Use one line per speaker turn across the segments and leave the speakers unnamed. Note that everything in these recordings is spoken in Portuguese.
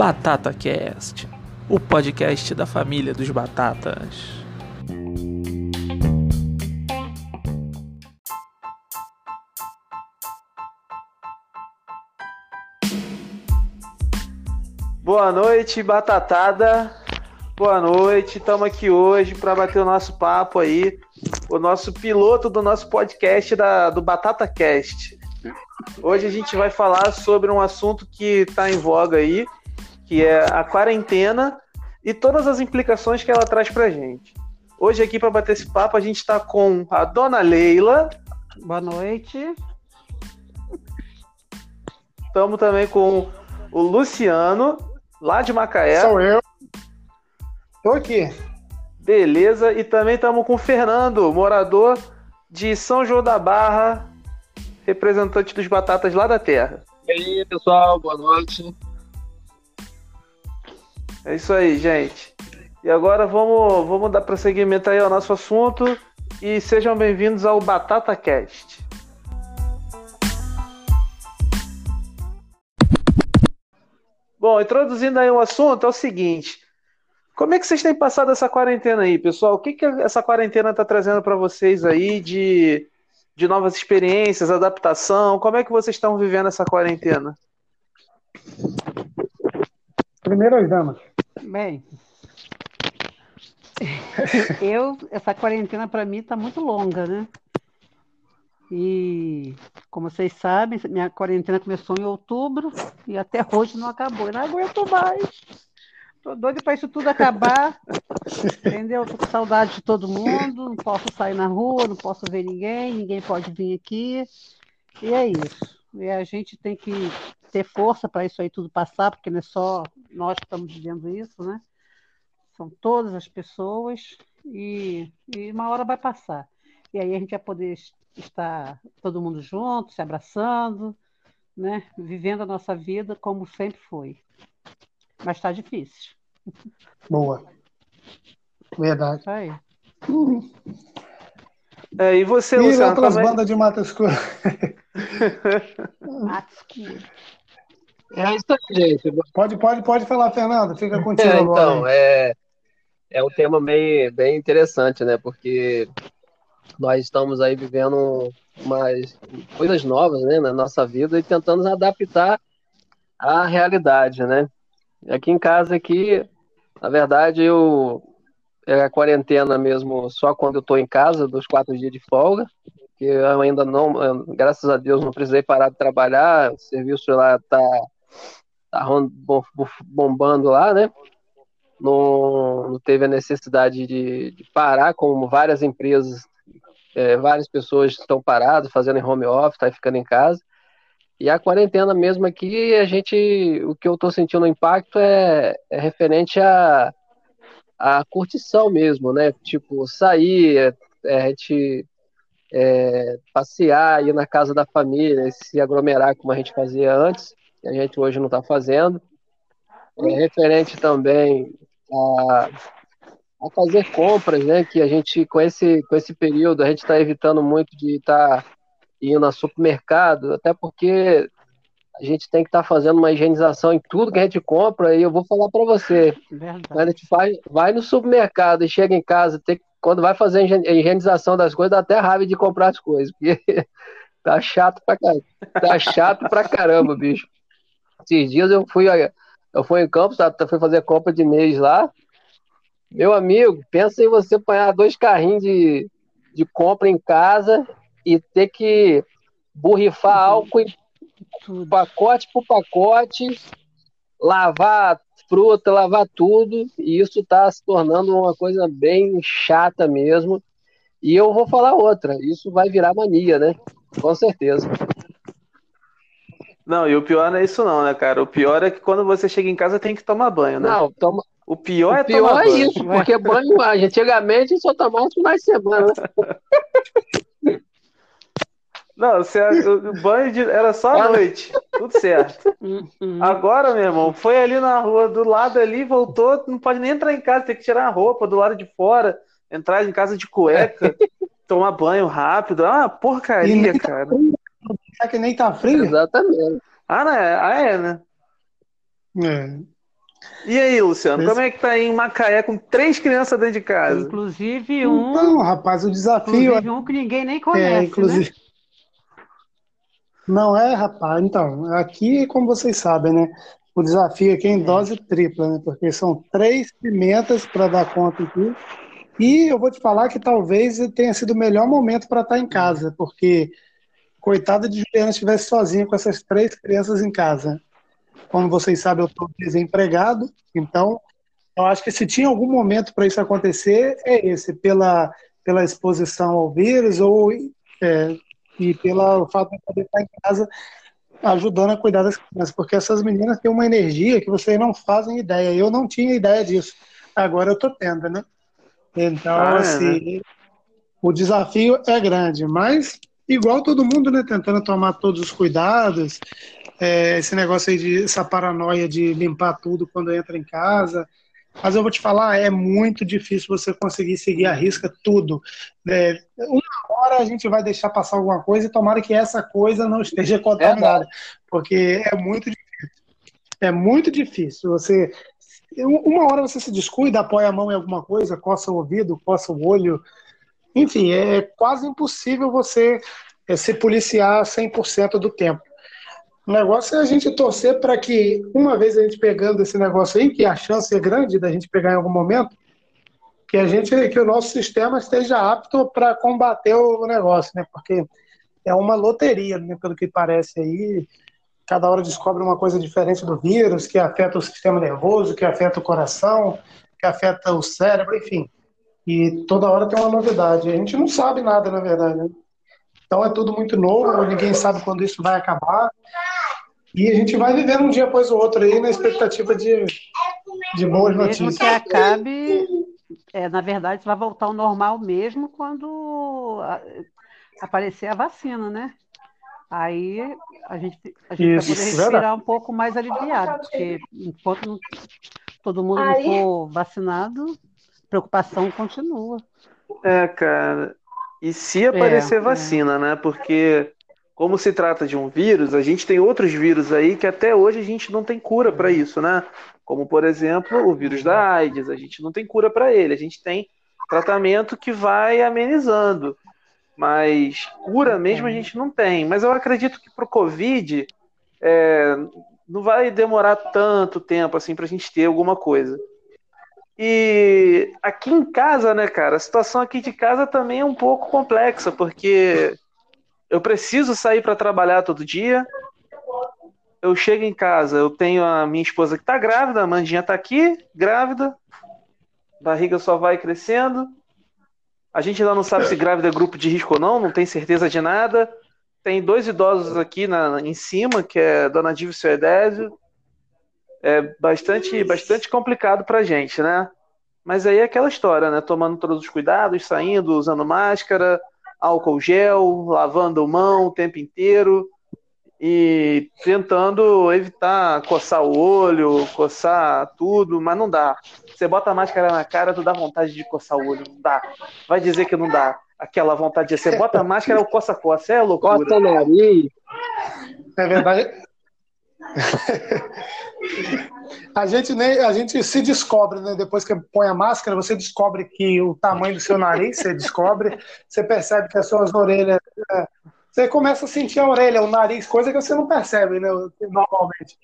Batata Cast, o podcast da família dos batatas.
Boa noite, batatada. Boa noite. Estamos aqui hoje para bater o nosso papo aí, o nosso piloto do nosso podcast da, do Batata Cast. Hoje a gente vai falar sobre um assunto que está em voga aí, que é a quarentena e todas as implicações que ela traz para gente. Hoje aqui para bater esse papo a gente está com a Dona Leila.
Boa noite.
Estamos também com o Luciano lá de Macaé.
Sou eu. Tô aqui.
Beleza, e também estamos com o Fernando, morador de São João da Barra, representante dos Batatas lá da Terra.
E aí, pessoal, boa noite.
É isso aí, gente. E agora vamos, vamos dar prosseguimento aí ao nosso assunto e sejam bem-vindos ao Batata Cast. Bom, introduzindo aí o assunto, é o seguinte. Como é que vocês têm passado essa quarentena aí, pessoal? O que, que essa quarentena está trazendo para vocês aí de, de novas experiências, adaptação? Como é que vocês estão vivendo essa quarentena?
Primeiro as damas.
Bem, eu, essa quarentena para mim está muito longa, né? E, como vocês sabem, minha quarentena começou em outubro e até hoje não acabou. Eu não aguento mais. Tô doido para isso tudo acabar. Entendeu? Tô com saudade de todo mundo. Não posso sair na rua, não posso ver ninguém, ninguém pode vir aqui. E é isso. E a gente tem que ter força para isso aí tudo passar, porque não é só nós que estamos vivendo isso, né? São todas as pessoas e, e uma hora vai passar. E aí a gente vai poder estar todo mundo junto, se abraçando, né? Vivendo a nossa vida como sempre foi. Mas está difícil.
Boa. Verdade.
Aí.
É, e você,
E
Luciano?
outras
também-
bandas de Mata Escura.
Mato escuro.
É isso aí, gente.
Pode, pode, pode falar, Fernando. Fica contigo
É,
agora.
então, é, é um tema bem, bem interessante, né? Porque nós estamos aí vivendo umas coisas novas, né, na nossa vida e tentando nos adaptar à realidade, né? Aqui em casa, aqui, na verdade, eu é a quarentena mesmo só quando eu estou em casa, dos quatro dias de folga, que eu ainda não, eu, graças a Deus, não precisei parar de trabalhar, o serviço lá tá, tá bombando lá, né? Não, não teve a necessidade de, de parar, como várias empresas, é, várias pessoas estão paradas, fazendo home office, tá ficando em casa. E a quarentena mesmo aqui, a gente, o que eu estou sentindo o impacto é, é referente a, a curtição mesmo, né? Tipo, sair, é, a gente é, passear, ir na casa da família, se aglomerar como a gente fazia antes, que a gente hoje não está fazendo. É referente também a, a fazer compras, né? Que a gente, com esse, com esse período, a gente está evitando muito de estar indo a supermercado, até porque a gente tem que estar fazendo uma higienização em tudo que a gente compra, e eu vou falar para você, quando a
Verdade.
gente faz, vai no supermercado e chega em casa, tem, quando vai fazer a higienização das coisas, dá até raiva de comprar as coisas, porque tá chato pra caramba. Tá chato pra caramba, bicho. Esses dias eu fui, eu fui em Campos, tá- fui fazer compra de mês lá. Meu amigo, pensa em você apanhar dois carrinhos de, de compra em casa e ter que borrifar álcool em pacote por pacote, lavar fruta, lavar tudo, e isso está se tornando uma coisa bem chata mesmo. E eu vou falar outra, isso vai virar mania, né? Com certeza.
Não, e o pior não é isso não, né, cara? O pior é que quando você chega em casa tem que tomar banho, né?
Não, toma,
O pior é
o pior
tomar
é
banho.
isso, porque banho, a gente, antigamente só tomava no final de semana.
Não, você, o banho de- era só à noite, tudo certo.
Uhum.
Agora, meu irmão, foi ali na rua, do lado ali, voltou, não pode nem entrar em casa, tem que tirar a roupa do lado de fora, entrar em casa de cueca, tomar banho rápido. Ah, porcaria, cara.
aproveitar que nem tá frio.
Exatamente.
Ah, né? Ah, é, né?
É.
E aí, Luciano,
Esse-
como é que tá aí em Macaé com três crianças dentro de casa?
Inclusive um,
Então, rapaz, o desafio
inclusive um que ninguém nem conhece,
é,
né?
Não é, rapaz. Então, aqui, como vocês sabem, né? O desafio aqui é em dose tripla, né? Porque são três pimentas para dar conta aqui. E eu vou te falar que talvez tenha sido o melhor momento para estar em casa, porque coitada de Juliana estivesse sozinha com essas três crianças em casa. Como vocês sabem, eu estou desempregado, então eu acho que se tinha algum momento para isso acontecer, é esse, pela, pela exposição ao vírus ou é, e pelo fato de poder estar em casa ajudando a cuidar das crianças, porque essas meninas têm uma energia que vocês não fazem ideia. Eu não tinha ideia disso. Agora eu estou tendo, né? Então,
Ah, é,
assim, o desafio é grande, mas igual todo mundo, né? Tentando tomar todos os cuidados, é, esse negócio aí de essa paranoia de limpar tudo quando entra em casa. Mas eu vou te falar, é muito difícil você conseguir seguir a risca tudo. É, uma hora a gente vai deixar passar alguma coisa e tomara que essa coisa não esteja contaminada, porque é muito difícil. É muito difícil. Você uma hora você se descuida, apoia a mão em alguma coisa, coça o ouvido, coça o olho. Enfim, é quase impossível você é, se policiar 100% do tempo. O negócio é a gente torcer para que, uma vez a gente pegando esse negócio aí, que a chance é grande da gente pegar em algum momento, que a gente, que o nosso sistema esteja apto para combater o negócio, né? Porque é uma loteria, né? Pelo que parece aí, cada hora descobre uma coisa diferente do vírus, que afeta o sistema nervoso, que afeta o coração, que afeta o cérebro, enfim. E toda hora tem uma novidade. A gente não sabe nada, na verdade. Né? Então é tudo muito novo, ninguém sabe quando isso vai acabar. E a gente vai vivendo um dia após o outro aí na expectativa de, de boas
Mesmo
notícias.
que acabe, é, na verdade, vai voltar ao normal mesmo quando aparecer a vacina, né? Aí a gente, a gente
Isso,
vai poder
verdade.
respirar um pouco mais aliviado, porque enquanto não- todo mundo não for vacinado, a preocupação continua.
É, cara. E se aparecer
é.
vacina, né? Porque, como se trata de um vírus, a gente tem outros vírus aí que até hoje a gente não tem cura para isso, né? Como, por exemplo, o vírus da AIDS, a gente não tem cura para ele, a gente tem tratamento que vai amenizando. Mas cura mesmo a gente não tem. Mas eu acredito que pro Covid é, não vai demorar tanto tempo assim pra gente ter alguma coisa. E aqui em casa, né, cara, a situação aqui de casa também é um pouco complexa, porque eu preciso sair para trabalhar todo dia. Eu chego em casa, eu tenho a minha esposa que tá grávida, a Mandinha tá aqui, grávida. Barriga só vai crescendo. A gente ainda não sabe se grávida é grupo de risco ou não, não tem certeza de nada. Tem dois idosos aqui na, em cima, que é Dona Diva e seu Edésio. É bastante, bastante complicado pra gente, né? Mas aí é aquela história, né? Tomando todos os cuidados, saindo, usando máscara, álcool gel, lavando mão o tempo inteiro e tentando evitar coçar o olho, coçar tudo, mas não dá. Você bota a máscara na cara, tu dá vontade de coçar o olho, não dá. Vai dizer que não dá. Aquela vontade de você bota a máscara, o coça-coça, é loucura.
Costa o nariz.
É verdade. A gente nem a gente se descobre, né? Depois que põe a máscara, você descobre que o tamanho do seu nariz, você descobre, você percebe que as suas orelhas, é, você começa a sentir a orelha, o nariz, coisa que você não percebe, né? Normalmente.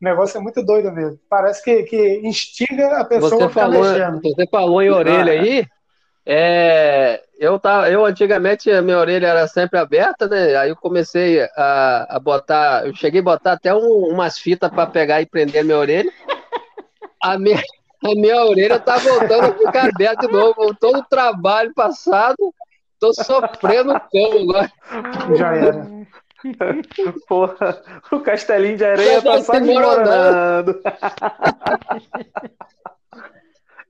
O negócio é muito doido mesmo. Parece que, que instiga a pessoa
Você
a ficar
falou,
mexendo.
você falou em orelha aí. É, eu, tava, eu antigamente a minha orelha era sempre aberta, né? Aí eu comecei a, a botar, eu cheguei a botar até um- umas fitas para pegar e prender a minha orelha. A minha, a minha orelha tá voltando a ficar aberta de novo. Todo o trabalho passado, tô sofrendo como agora.
Já era.
Porra, o castelinho de areia tá só
desmoronando.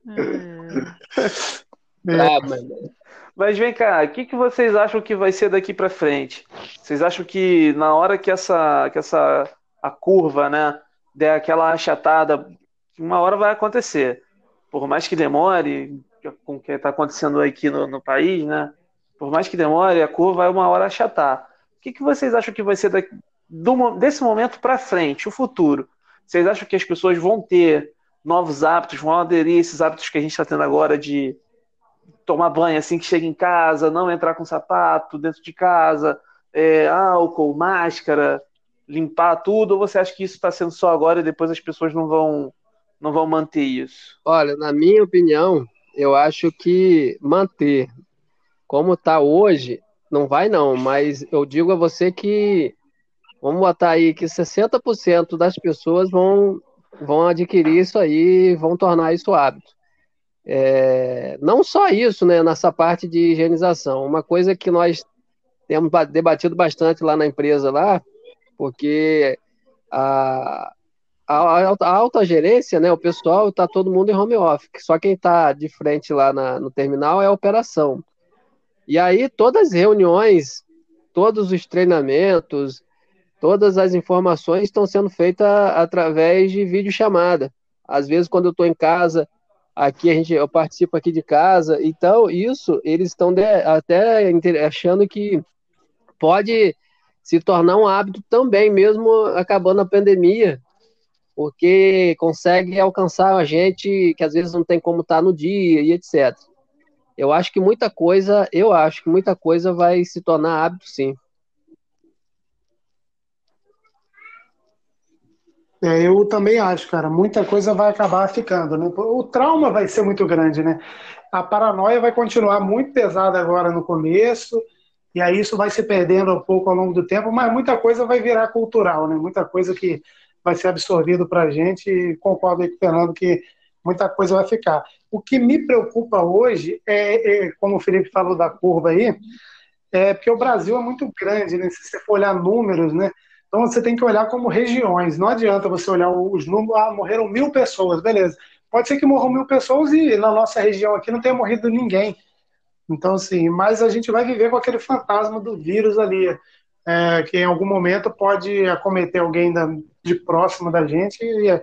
desmoronando.
É,
Ah.
Mas vem cá, o que, que vocês acham que vai ser daqui pra frente? Vocês acham que na hora que essa, que essa a curva, né, der aquela achatada, uma hora vai acontecer. Por mais que demore, com o que está acontecendo aqui no, no país, né? Por mais que demore, a curva vai uma hora achatar. O que, que vocês acham que vai ser daqui, do, desse momento para frente, o futuro? Vocês acham que as pessoas vão ter novos hábitos, vão aderir a esses hábitos que a gente está tendo agora de tomar banho assim que chega em casa, não entrar com sapato dentro de casa, é, álcool, máscara, limpar tudo? Ou você acha que isso está sendo só agora e depois as pessoas não vão, não vão manter isso?
Olha, na minha opinião, eu acho que manter como está hoje, não vai não, mas eu digo a você que vamos botar aí que 60% das pessoas vão, vão adquirir isso aí, vão tornar isso hábito. É, não só isso, né, nessa parte de higienização, uma coisa que nós temos debatido bastante lá na empresa lá, porque a, a, a alta gerência, né, o pessoal está todo mundo em home office, só quem está de frente lá na, no terminal é a operação. E aí todas as reuniões, todos os treinamentos, todas as informações estão sendo feitas através de videochamada. Às vezes quando eu estou em casa, aqui a gente, eu participo aqui de casa, então isso eles estão até achando que pode se tornar um hábito também, mesmo acabando a pandemia, porque consegue alcançar a gente que às vezes não tem como estar no dia e etc. Eu acho que muita coisa, eu acho que muita coisa vai se tornar hábito, sim.
É, eu também acho, cara. Muita coisa vai acabar ficando, né? O trauma vai ser muito grande, né? A paranoia vai continuar muito pesada agora no começo, e aí isso vai se perdendo um pouco ao longo do tempo, mas muita coisa vai virar cultural, né? Muita coisa que vai ser absorvido para a gente, e concordo aí com o Fernando que muita coisa vai ficar. O que me preocupa hoje é, é, como o Felipe falou da curva aí, é porque o Brasil é muito grande, né? Se você for olhar números, né? Então você tem que olhar como regiões. Não adianta você olhar os números, ah, morreram mil pessoas, beleza. Pode ser que morram mil pessoas e na nossa região aqui não tenha morrido ninguém. Então, assim, mas a gente vai viver com aquele fantasma do vírus ali, é, que em algum momento pode acometer alguém da, de próximo da gente. E,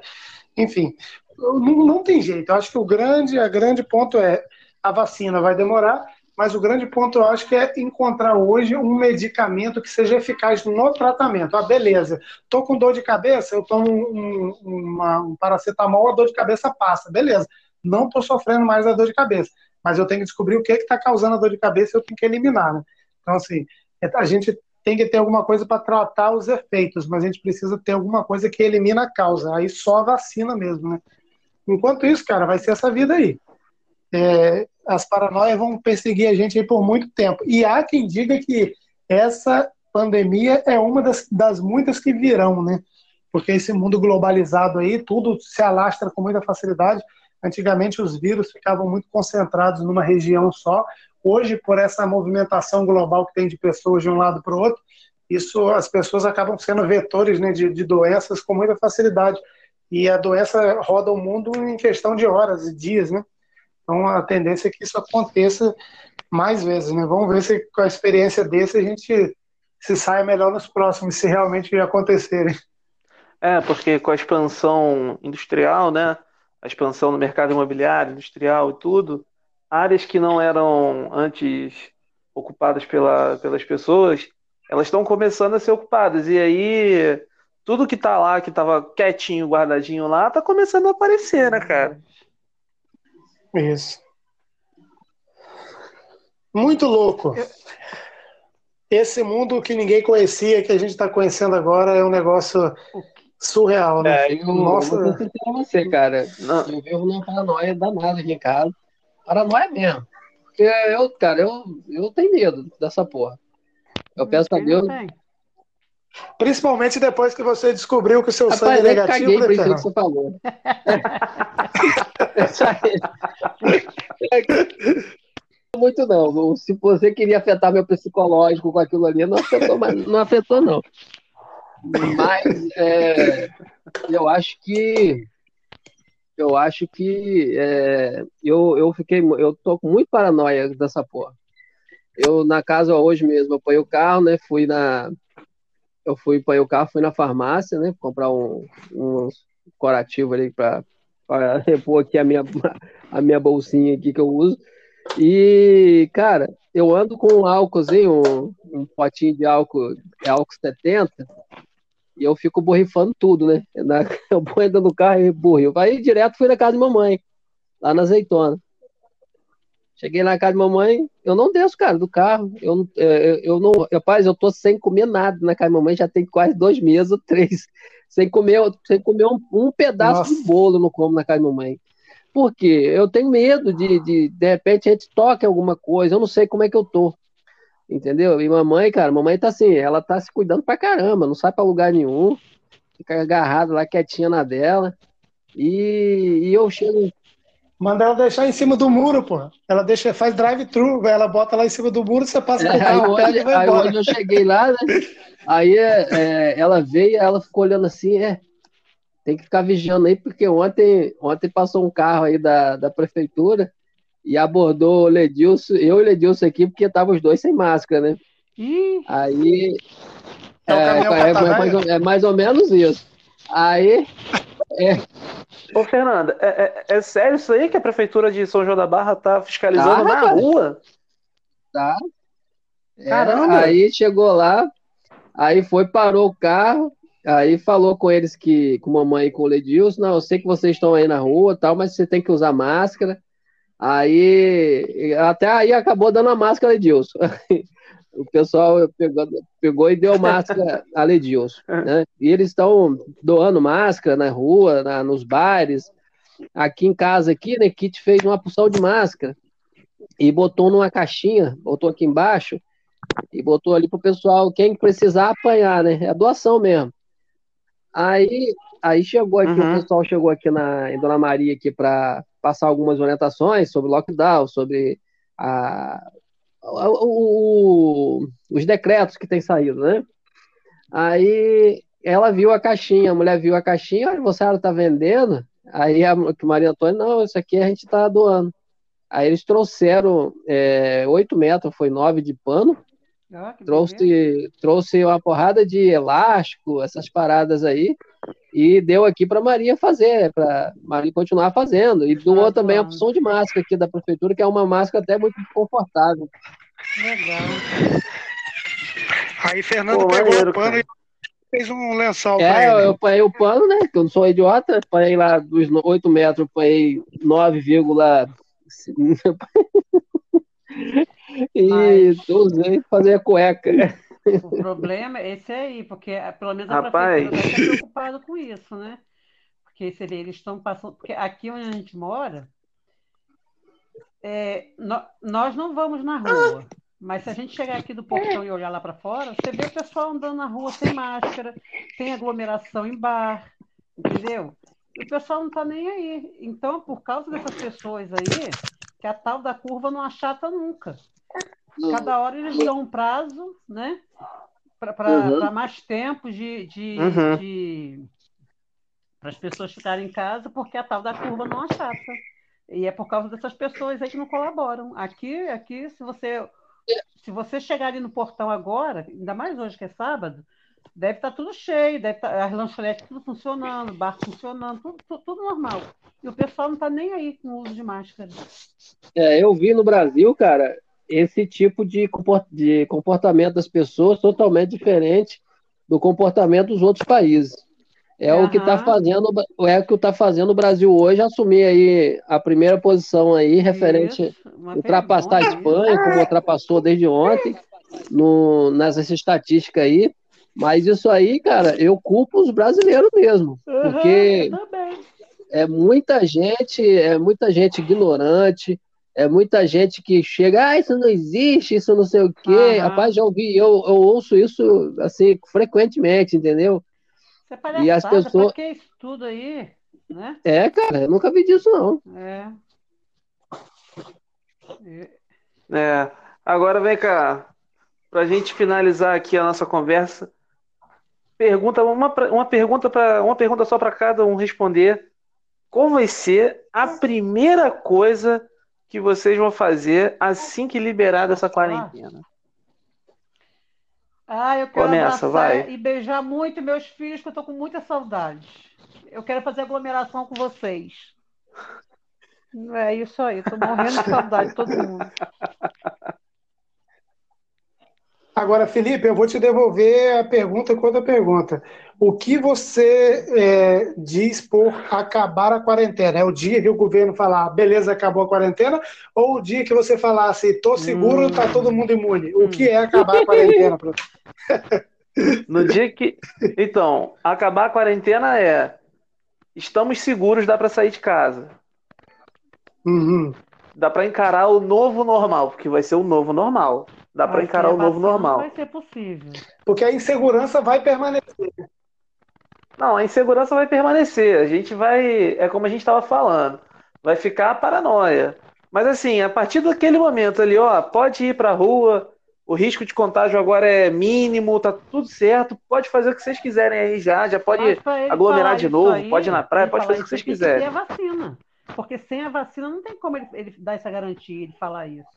enfim, não, não tem jeito. Eu acho que o grande, a grande ponto é a vacina vai demorar, mas o grande ponto eu acho que é encontrar hoje um medicamento que seja eficaz no tratamento. Ah, beleza, tô com dor de cabeça, eu tomo um, uma, um paracetamol, a dor de cabeça passa, beleza. Não estou sofrendo mais a dor de cabeça, mas eu tenho que descobrir o que está causando a dor de cabeça e eu tenho que eliminar. Né? Então, assim, a gente tem que ter alguma coisa para tratar os efeitos, mas a gente precisa ter alguma coisa que elimina a causa. Aí só a vacina mesmo, né? Enquanto isso, cara, vai ser essa vida aí. É, as paranoias vão perseguir a gente por muito tempo. E há quem diga que essa pandemia é uma das, das muitas que virão, né? Porque esse mundo globalizado aí, tudo se alastra com muita facilidade. Antigamente os vírus ficavam muito concentrados numa região só. Hoje, por essa movimentação global que tem de pessoas de um lado para o outro, isso as pessoas acabam sendo vetores né, de, de doenças com muita facilidade e a doença roda o mundo em questão de horas e dias, né? Então a tendência é que isso aconteça mais vezes, né? Vamos ver se com a experiência desse a gente se sai melhor nos próximos, se realmente acontecerem.
É, porque com a expansão industrial, né? A expansão no mercado imobiliário, industrial e tudo, áreas que não eram antes ocupadas pela, pelas pessoas, elas estão começando a ser ocupadas. E aí tudo que tá lá, que tava quietinho, guardadinho lá, tá começando a aparecer, né, cara?
Isso. Muito louco. Esse mundo que ninguém conhecia, que a gente está conhecendo agora, é um negócio surreal, né?
É, eu, Nossa. eu vou você, cara. Não. Eu vivo numa paranoia danada aqui em casa. Paranoia mesmo. Porque eu, cara, eu, eu tenho medo dessa porra. Eu peço a Deus. Tem.
Principalmente depois que você descobriu que o seu Rapaz, sangue é negativo.
Caguei né, isso que você falou. Muito não. Se você queria afetar meu psicológico com aquilo ali, não afetou, mas não afetou, não. Mas é, eu acho que eu acho que é, eu, eu fiquei eu tô com muito paranoia dessa porra. Eu na casa hoje mesmo, eu ponho o carro, né? Fui na eu fui para o carro, fui na farmácia, né? Comprar um, um corativo ali para repor aqui a minha, a minha bolsinha aqui que eu uso. E, cara, eu ando com um álcoolzinho, um, um potinho de álcool, é álcool 70, e eu fico borrifando tudo, né? Na, eu ponho do carro e borrifo. Aí direto fui na casa de mamãe, lá na azeitona. Cheguei na casa de mamãe, eu não desço, cara, do carro. Eu, eu, eu não. Rapaz, eu tô sem comer nada na casa de mamãe, já tem quase dois meses ou três. Sem comer, sem comer um, um pedaço Nossa. de bolo, não como na casa de mamãe. Por quê? Eu tenho medo de, de, de repente, a gente toque alguma coisa, eu não sei como é que eu tô. Entendeu? E mamãe, cara, mamãe tá assim, ela tá se cuidando pra caramba, não sai pra lugar nenhum, fica agarrada lá quietinha na dela. E, e eu chego,
Manda ela deixar em cima do muro, pô. Ela deixa, faz drive-thru, ela bota lá em cima do muro, você passa
é, aí, hoje, e vai aí embora. Hoje eu cheguei lá, né? Aí é, é, ela veio, ela ficou olhando assim, é, tem que ficar vigiando aí, porque ontem, ontem passou um carro aí da, da prefeitura e abordou o Ledilson, eu e o Ledilson aqui, porque estavam os dois sem máscara, né? Ih. Aí. É, é, é, mais, é mais ou menos isso. Aí. É,
Ô, Fernanda, é, é, é, sério isso aí que a prefeitura de São João da Barra tá fiscalizando tá, na rua?
Tá. É, Caramba! Aí chegou lá, aí foi, parou o carro, aí falou com eles que, com mamãe e com o Ledilson, não, eu sei que vocês estão aí na rua tal, mas você tem que usar máscara. Aí, até aí acabou dando a máscara, Edilson. o pessoal pegou, pegou e deu máscara a Ledilson. Né? E eles estão doando máscara na rua, na, nos bares. Aqui em casa, aqui, né, Kit fez uma porção de máscara e botou numa caixinha, botou aqui embaixo e botou ali pro pessoal, quem precisar apanhar, né? É doação mesmo. Aí, aí chegou aqui, uhum. o pessoal chegou aqui na, em Dona Maria aqui para passar algumas orientações sobre lockdown, sobre a, o, o, os decretos que têm saído, né? Aí ela viu a caixinha, a mulher viu a caixinha, olha, você está vendendo? Aí a Maria Antônia, não, isso aqui a gente está doando. Aí eles trouxeram é, 8 metros, foi 9 de pano, ah, trouxe, trouxe uma porrada de elástico, essas paradas aí, e deu aqui para Maria fazer, para Maria continuar fazendo. E doou ah, também a opção de máscara aqui da prefeitura, que é uma máscara até muito confortável.
Legal. Aí Fernando Pô, pegou o pano e fez um lençol
é, ele. eu apanhei o pano, né? Que eu não sou idiota, apanhei lá dos 8 metros, apanhei 9, e usei fazer a cueca.
O problema é esse aí, porque eh, pelo menos a Rapaz. prefeitura está preocupada com isso, né? Porque vê, eles estão passando. Porque aqui onde a gente mora, é, no, nós não vamos na rua. Mas se a gente chegar aqui do portão e olhar lá para fora, você vê o pessoal andando na rua sem máscara, tem aglomeração em bar, entendeu? E o pessoal não está nem aí. Então, por causa dessas pessoas aí, que a tal da curva não achata nunca. Cada hora eles dão um prazo, né? Para uhum. mais tempo de, de, uhum. de para as pessoas ficarem em casa, porque a tal da curva não achata. E é por causa dessas pessoas aí que não colaboram. Aqui, aqui, se você se você chegar ali no portão agora, ainda mais hoje que é sábado, deve estar tá tudo cheio, deve estar tá, as lanchonetes tudo funcionando, bar funcionando, tudo, tudo, tudo, normal. E o pessoal não está nem aí com o uso de máscara.
É, eu vi no Brasil, cara, esse tipo de comportamento das pessoas totalmente diferente do comportamento dos outros países. É uhum. o que está fazendo, é o que está fazendo o Brasil hoje assumir aí a primeira posição aí referente Isso, ultrapassar a Espanha, como ultrapassou desde ontem no, nessas estatísticas aí. Mas isso aí, cara, eu culpo os brasileiros mesmo, uhum, porque é muita gente, é muita gente ignorante, é muita gente que chega, ah, isso não existe, isso não sei o quê. Uhum. Rapaz, já ouvi, eu, eu ouço isso assim frequentemente, entendeu?
É e as pessoas. que isso tudo aí? Né?
É, cara, eu nunca vi disso, não.
É.
É. Agora vem cá, para a gente finalizar aqui a nossa conversa, pergunta uma, uma pergunta para uma pergunta só para cada um responder. Qual vai ser a primeira coisa que vocês vão fazer assim que liberar dessa quarentena?
Ah, eu quero Começa, vai. e beijar muito meus filhos, que eu tô com muita saudade. Eu quero fazer aglomeração com vocês. É isso aí, tô morrendo de saudade de todo mundo.
Agora, Felipe, eu vou te devolver a pergunta com outra pergunta. O que você é, diz por acabar a quarentena? É o dia que o governo falar, beleza, acabou a quarentena? Ou o dia que você falasse, tô seguro, tá todo mundo imune? O que é acabar a quarentena?
No dia que. Então, acabar a quarentena é. Estamos seguros, dá pra sair de casa.
Uhum.
Dá pra encarar o novo normal, porque vai ser o novo normal. Dá pra
Mas
encarar o
a
novo normal.
Não vai ser possível.
Porque a insegurança vai permanecer.
Não, a insegurança vai permanecer. A gente vai. É como a gente estava falando. Vai ficar a paranoia. Mas assim, a partir daquele momento ali, ó, pode ir pra rua. O risco de contágio agora é mínimo, tá tudo certo. Pode fazer o que vocês quiserem aí já. Já pode aglomerar de novo,
aí,
pode ir na praia, pode fazer o que vocês
tem que ter
quiserem.
a vacina. Porque sem a vacina não tem como ele, ele dar essa garantia, ele falar isso.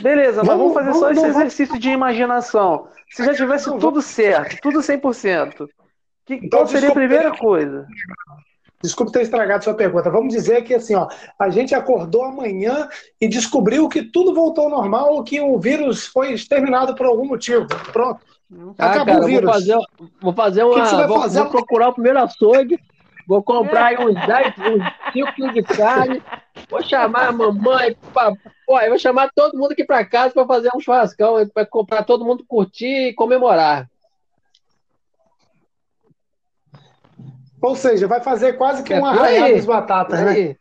Beleza, mas
Vamos-
vamos fazer
vamos-
só esse
vamos-
exercício de imaginação. Se já tivesse
Vamos-
tudo certo, tudo 100%, que,
Então,
qual seria a primeira coisa?
Desculpe ter estragado sua pergunta. Vamos dizer que assim, ó, a gente acordou amanhã e descobriu que tudo voltou ao normal ou que o vírus foi exterminado por algum motivo. Pronto.
Ah,
Acabou
cara,
o
vou
vírus.
fazer, vou fazer
que
uma.
você vai
vou,
fazer?
vou procurar o primeiro açougue, vou comprar aí uns 10, uns 5 quilos de carne, vou chamar a mamãe, pa- pô, eu vou chamar todo mundo aqui pra casa pra fazer um churrascão, pra comprar todo mundo curtir e comemorar.
Ou seja, vai fazer quase que
É
um dos batatas, né?
Aí,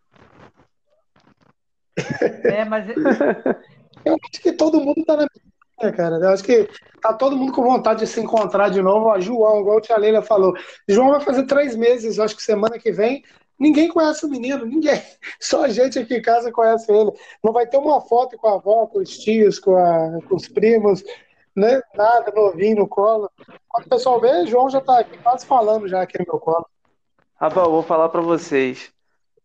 É, mas
Eu acho que todo mundo tá na minha, cara. Eu acho que tá todo mundo com vontade de se encontrar de novo. Ó, João, igual a tia Leila falou. João vai fazer três meses, eu acho que semana que vem. Ninguém conhece o menino, ninguém. Só a gente aqui em casa conhece ele. Não vai ter uma foto com a avó, com os tios, com, a- com os primos, né? Nada, novinho no colo. Quando o pessoal vê, João já tá aqui quase falando já aqui no meu colo.
Rapaz, eu vou falar pra vocês.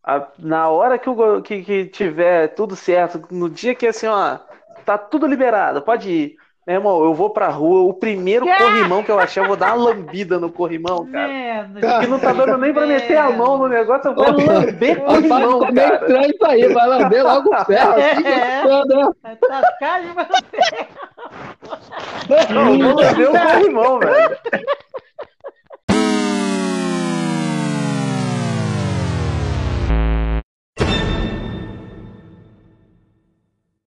A- na hora que, o que, que tiver tudo certo, no dia que assim, ó, tá tudo liberado, pode ir. Meu irmão, eu vou pra rua, o primeiro corrimão que eu achar, eu vou dar uma lambida no corrimão, cara.
menos.
Que não tá dando nem pra meter a mão no negócio, eu vou lamber corrimão,
ficou meio estranho isso aí, vai lamber logo o ferro. assim,
É.
gostando, né?
Tá
Não, eu vou lamber o corrimão, velho.